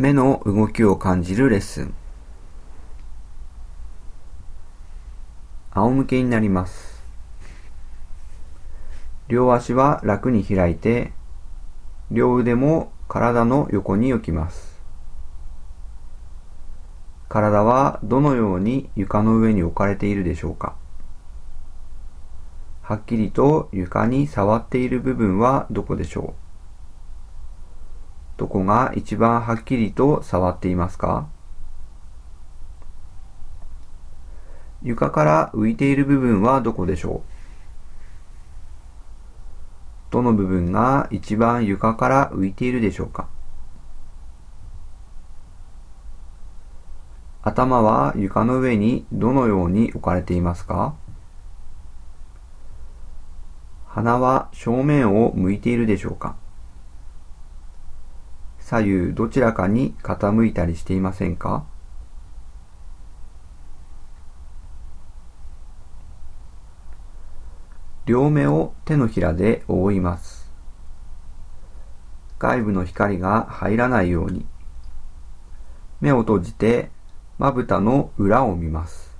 目の動きを感じるレッスン。仰向けになります。両足は楽に開いて、両腕も体の横に置きます。体はどのように床の上に置かれているでしょうかはっきりと床に触っている部分はどこでしょうどこが一番はっきりと触っていますか？床から浮いている部分はどこでしょう？どの部分が一番床から浮いているでしょうか？頭は床の上にどのように置かれていますか？鼻は正面を向いているでしょうか？左右どちらかに傾いたりしていませんか？両目を手のひらで覆います。外部の光が入らないように。目を閉じてまぶたの裏を見ます。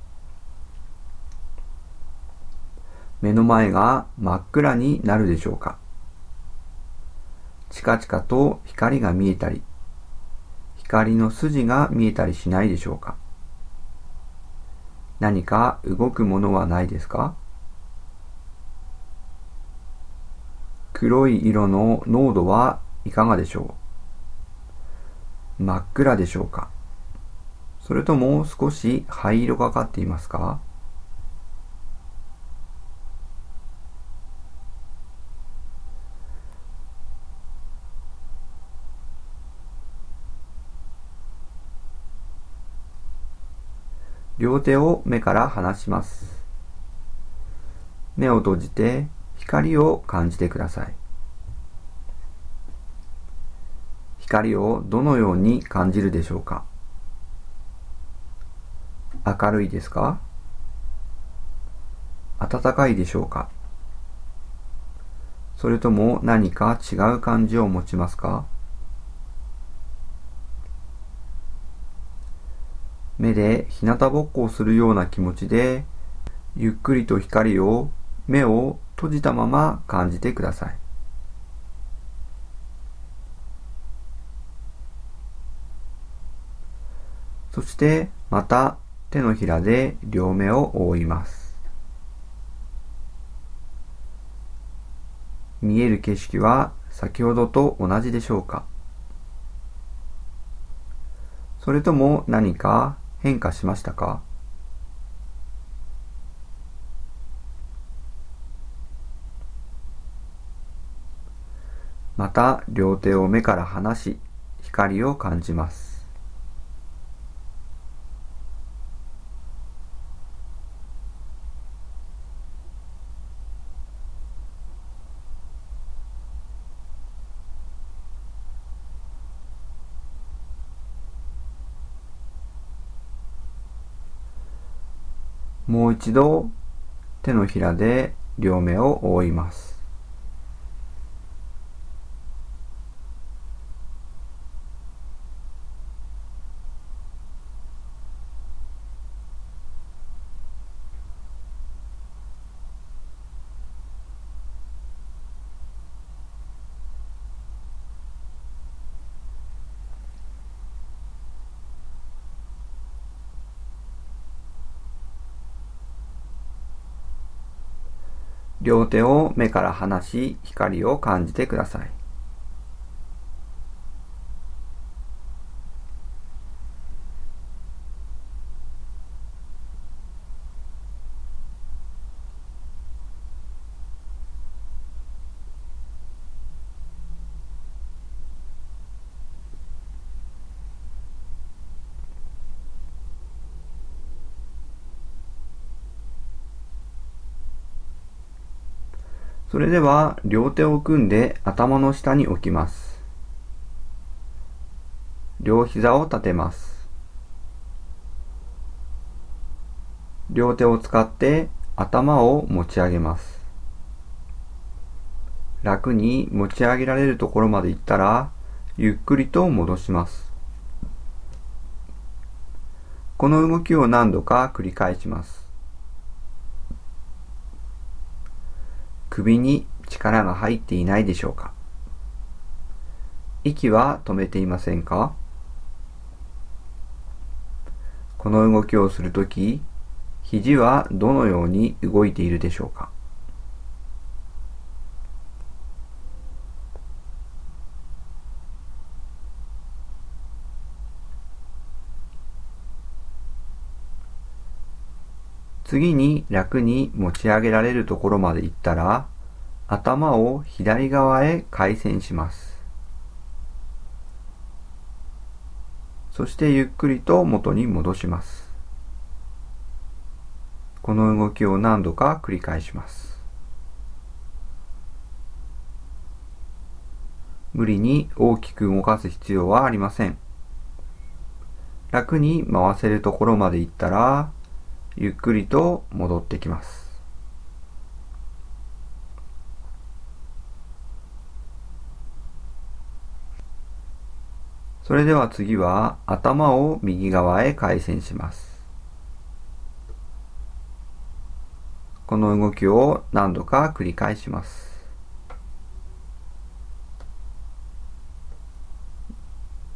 目の前が真っ暗になるでしょうか？チカチカと光が見えたり、光の筋が見えたりしないでしょうか。何か動くものはないですか？黒い色の濃度はいかがでしょう？真っ暗でしょうか？それとも少し灰色がかっていますか？両手を目から離します。目を閉じて光を感じてください。光をどのように感じるでしょうか？明るいですか？暖かいでしょうか？それとも何か違う感じを持ちますか？目で日向ぼっこをするような気持ちで、ゆっくりと光を目を閉じたまま感じてください。そしてまた手のひらで両目を覆います。見える景色は先ほどと同じでしょうかそれとも何か変化しましたか？また両手を目から離し光を感じます。もう一度手のひらで両目を覆います。両手を目から離し光を感じてください。それでは両手を組んで頭の下に置きます。両膝を立てます。両手を使って頭を持ち上げます。楽に持ち上げられるところまで行ったら、ゆっくりと戻します。この動きを何度か繰り返します。首に力が入っていないでしょうか？息は止めていませんか？この動きをするとき、肘はどのように動いているでしょうか？次に楽に持ち上げられるところまで行ったら、頭を左側へ回旋します。そしてゆっくりと元に戻します。この動きを何度か繰り返します。無理に大きく動かす必要はありません。楽に回せるところまで行ったら、ゆっくりと戻ってきます。それでは次は頭を右側へ回旋します。この動きを何度か繰り返します。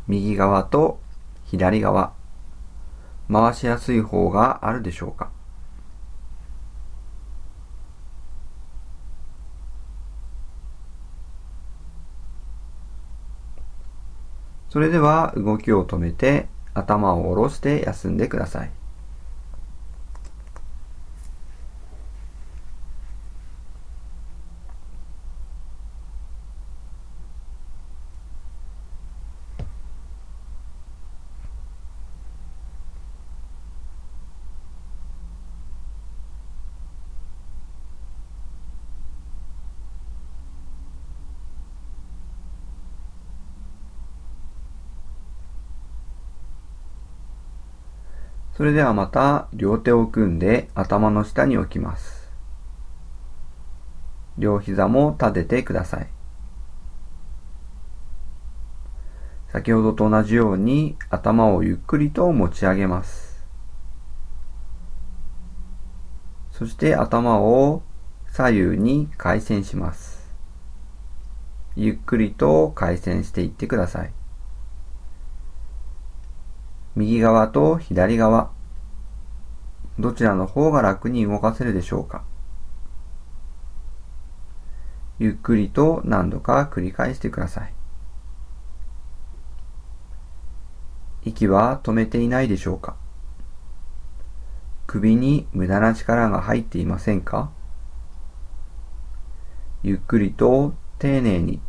右側と左側回しやすい方があるでしょうか？それでは動きを止めて頭を下ろして休んでください。それではまた両手を組んで頭の下に置きます。両膝も立ててください。先ほどと同じように頭をゆっくりと持ち上げます。そして頭を左右に回旋します。ゆっくりと回旋していってください。右側と左側、どちらの方が楽に動かせるでしょうかゆっくりと何度か繰り返してください。息は止めていないでしょうか首に無駄な力が入っていませんかゆっくりと丁寧に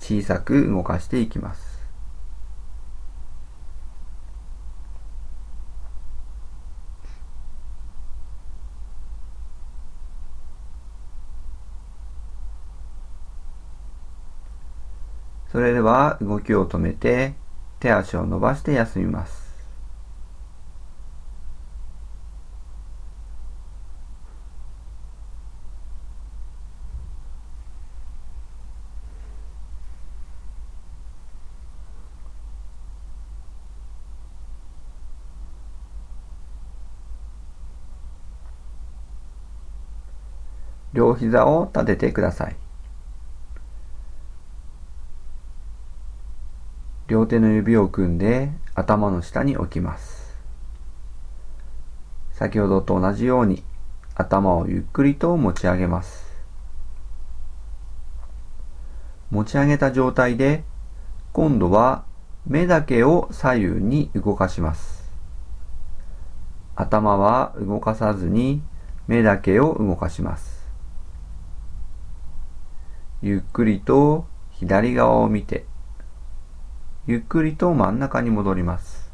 小さく動かしていきます。それでは動きを止めて手足を伸ばして休みます。両膝を立ててください。両手の指を組んで頭の下に置きます。先ほどと同じように頭をゆっくりと持ち上げます。持ち上げた状態で今度は目だけを左右に動かします。頭は動かさずに目だけを動かします。ゆっくりと左側を見てゆっくりと真ん中に戻ります。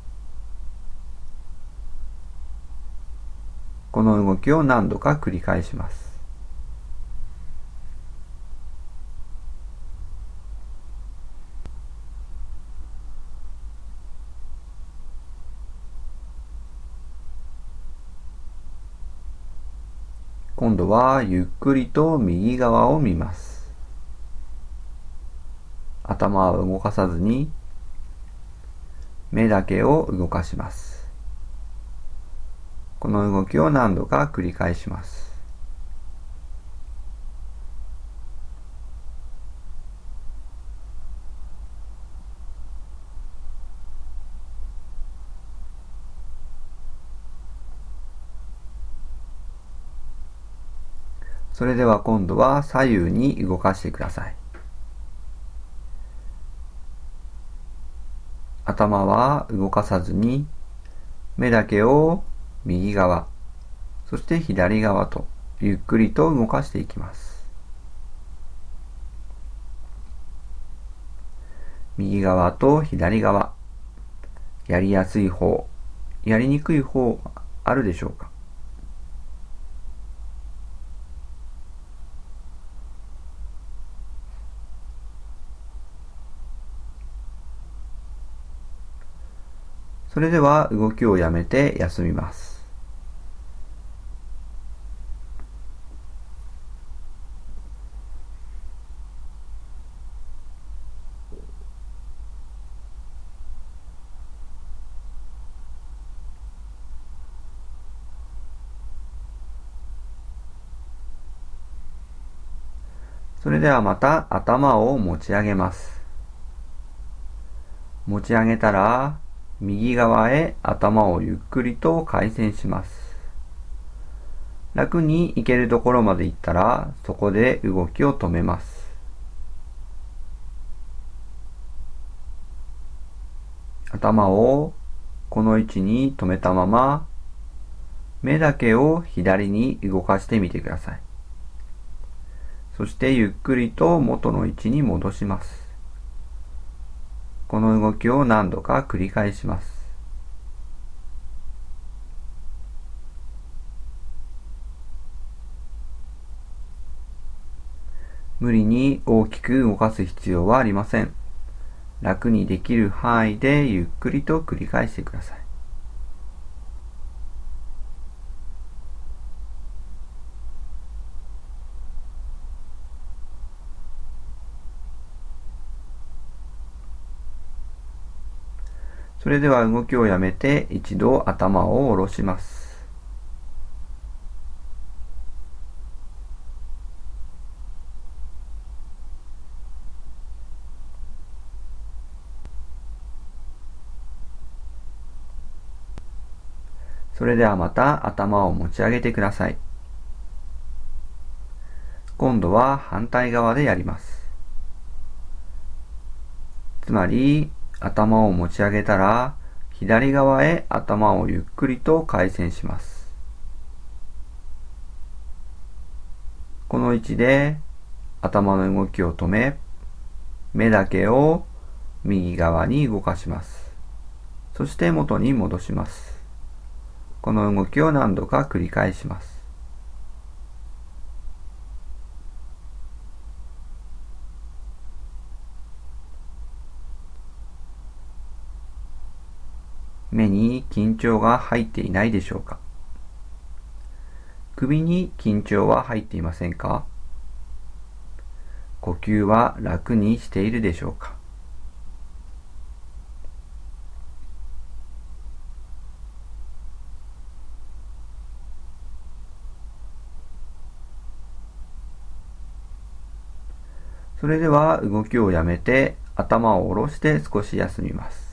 この動きを何度か繰り返します。今度はゆっくりと右側を見ます。頭は動かさずに目だけを動かします。この動きを何度か繰り返します。それでは今度は左右に動かしてください。頭は動かさずに、目だけを右側、そして左側とゆっくりと動かしていきます。右側と左側、やりやすい方、やりにくい方あるでしょうか？それでは動きをやめて休みます。それではまた頭を持ち上げます。持ち上げたら右側へ頭をゆっくりと回旋します。楽に行けるところまで行ったら、そこで動きを止めます。頭をこの位置に止めたまま、目だけを左に動かしてみてください。そしてゆっくりと元の位置に戻します。この動きを何度か繰り返します。無理に大きく動かす必要はありません。楽にできる範囲でゆっくりと繰り返してください。それでは動きをやめて一度頭を下ろします。それではまた頭を持ち上げてください。今度は反対側でやります。つまり、頭を持ち上げたら、左側へ頭をゆっくりと回旋します。この位置で頭の動きを止め、目だけを右側に動かします。そして元に戻します。この動きを何度か繰り返します。目に緊張が入っていないでしょうか？首に緊張は入っていませんか？呼吸は楽にしているでしょうか？それでは動きをやめて頭を下ろして少し休みます。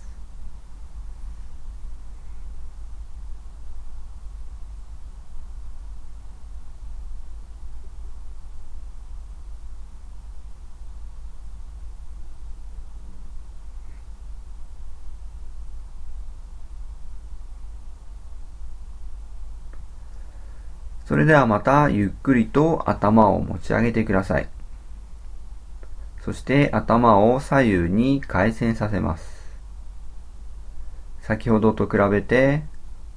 そそれではまたゆっくりと頭を持ち上げてください。そして頭を左右に回旋させます。先ほどと比べて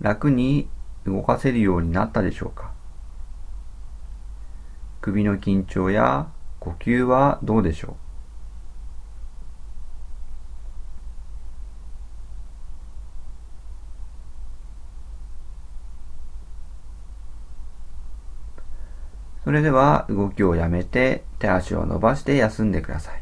楽に動かせるようになったでしょうか首の緊張や呼吸はどうでしょうそれでは動きをやめて手足を伸ばして休んでください。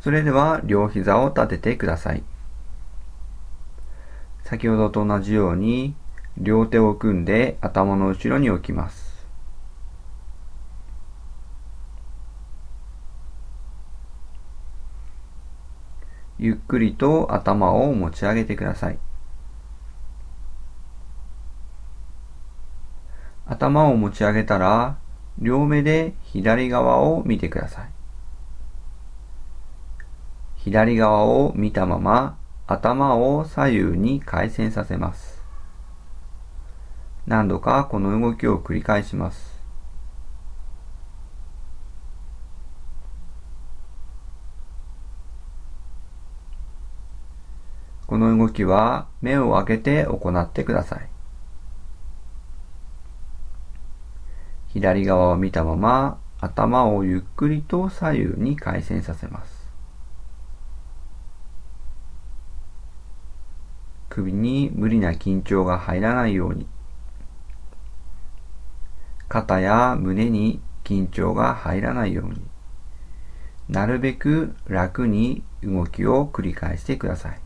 それでは両膝を立ててください。先ほどと同じように両手を組んで頭の後ろに置きます。ゆっくりと頭を持ち上げてください。頭を持ち上げたら、両目で左側を見てください。左側を見たまま頭を左右に回旋させます。何度かこの動きを繰り返します。この動きは目を開けて行ってください。左側を見たまま頭をゆっくりと左右に回旋させます。首に無理な緊張が入らないように肩や胸に緊張が入らないようになるべく楽に動きを繰り返してください。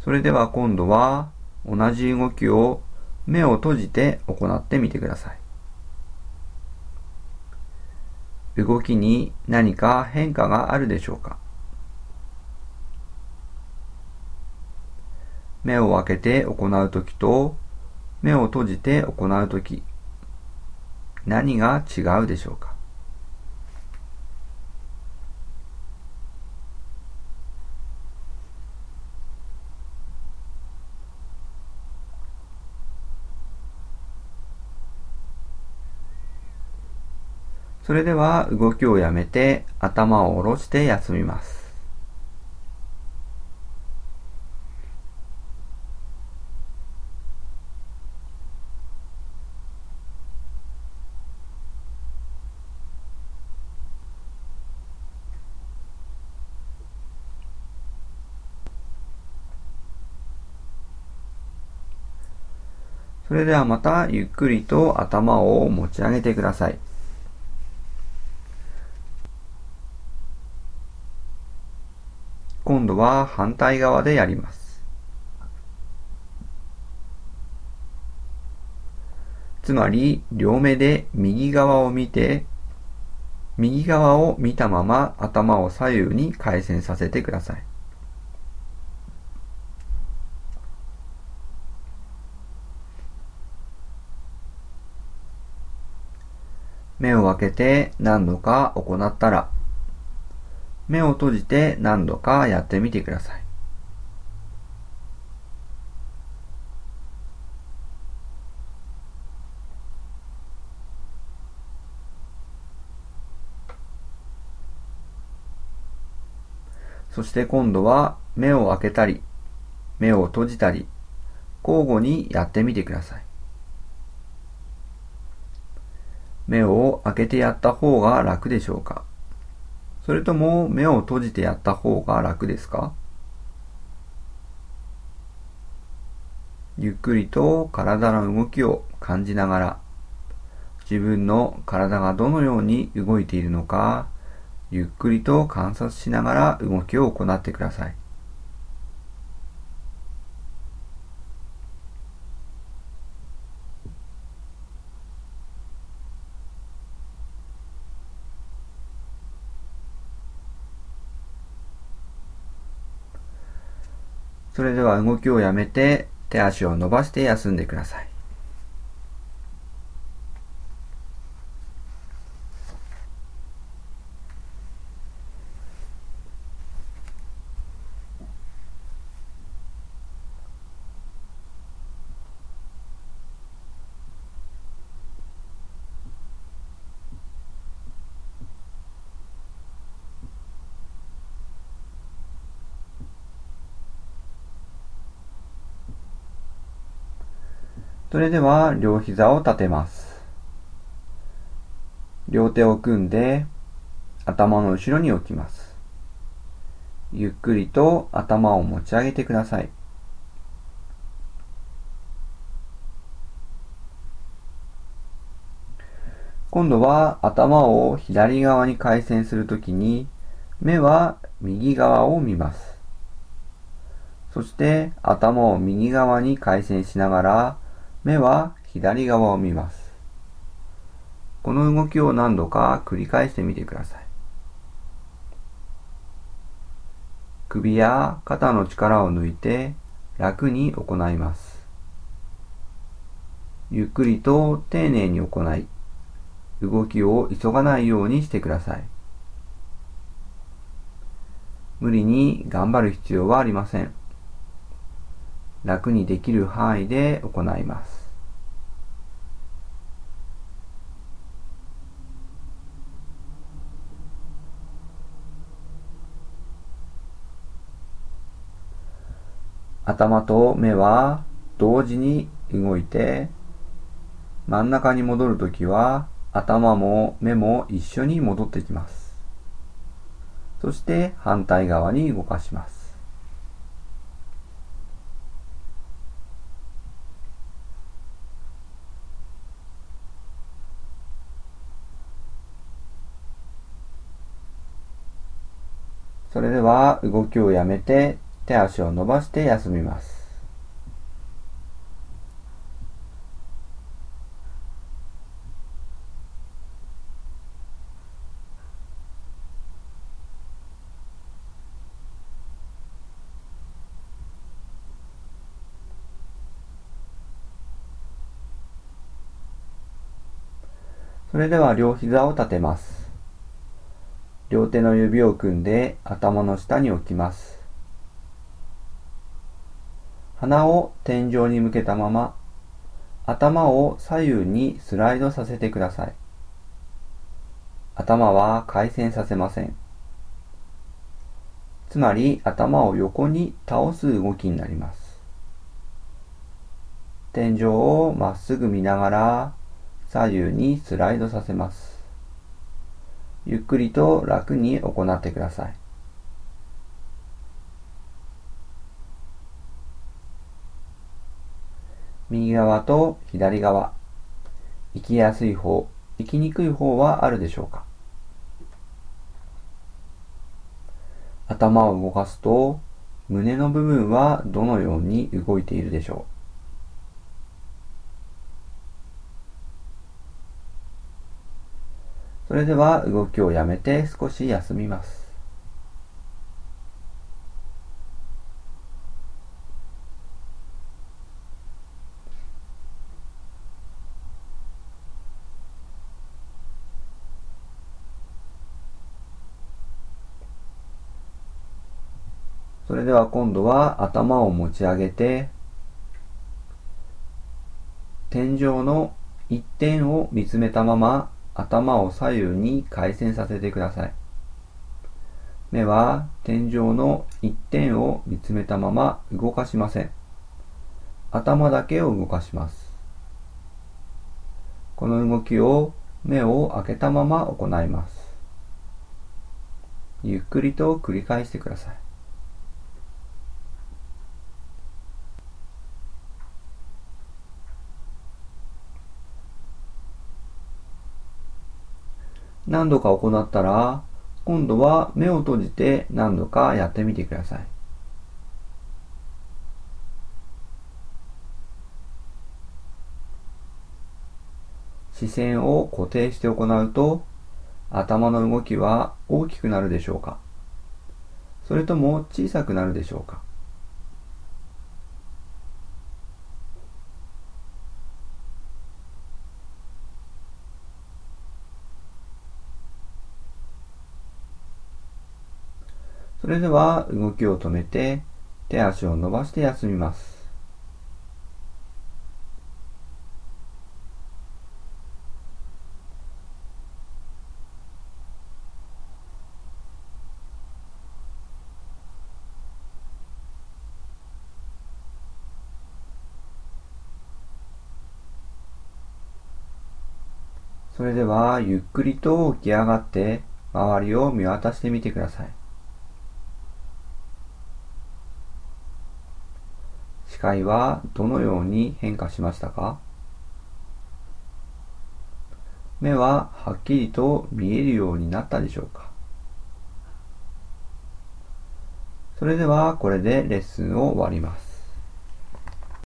それでは今度は同じ動きを目を閉じて行ってみてください。動きに何か変化があるでしょうか？目を開けて行うときと目を閉じて行うとき何が違うでしょうか？それでは動きをやめて頭を下ろして休みます。それではまたゆっくりと頭を持ち上げてください。今度は反対側でやります。つまり、両目で右側を見て、右側を見たまま頭を左右に回旋させてください。目を開けて何度か行ったら、目を閉じて何度かやってみてください。そして今度は目を開けたり、目を閉じたり、交互にやってみてください。目を開けてやった方が楽でしょうか？それとも目を閉じてやった方が楽ですか？ゆっくりと体の動きを感じながら自分の体がどのように動いているのかゆっくりと観察しながら動きを行ってください。れでは動きをやめて手足を伸ばして休んでください。それでは両膝を立てます。両手を組んで頭の後ろに置きます。ゆっくりと頭を持ち上げてください。今度は頭を左側に回旋するときに目は右側を見ます。そして頭を右側に回旋しながら目は左側を見ます。この動きを何度か繰り返してみてください。首や肩の力を抜いて楽に行います。ゆっくりと丁寧に行い、動きを急がないようにしてください。無理に頑張る必要はありません。楽にできる範囲で行います。頭と目は同時に動いて真ん中に戻るときは頭も目も一緒に戻ってきます。そして反対側に動かします。それでは動きをやめて手足を伸ばして休みます。それでは両膝を立てます。両手の指を組んで頭の下に置きます。鼻を天井に向けたまま頭を左右にスライドさせてください。頭は回旋させません。つまり頭を横に倒す動きになります。天井をまっすぐ見ながら左右にスライドさせます。ゆっくりと楽に行ってください。右側と左側、行きやすい方、行きにくい方はあるでしょうか？頭を動かすと胸の部分はどのように動いているでしょう？それでは動きをやめて少し休みます。それでは今度は頭を持ち上げて天井の一点を見つめたまま頭を左右に回旋させてください。目は天井の一点を見つめたまま動かしません。頭だけを動かします。この動きを目を開けたまま行います。ゆっくりと繰り返してください。何度か行ったら、今度は目を閉じて何度かやってみてください。視線を固定して行うと、頭の動きは大きくなるでしょうかそれとも小さくなるでしょうかそれでは動きを止めて手足を伸ばして休みます。それではゆっくりと起き上がって周りを見渡してみてください。視界はどのように変化しましたか？目ははっきりと見えるようになったでしょうか？それではこれでレッスンを終わります。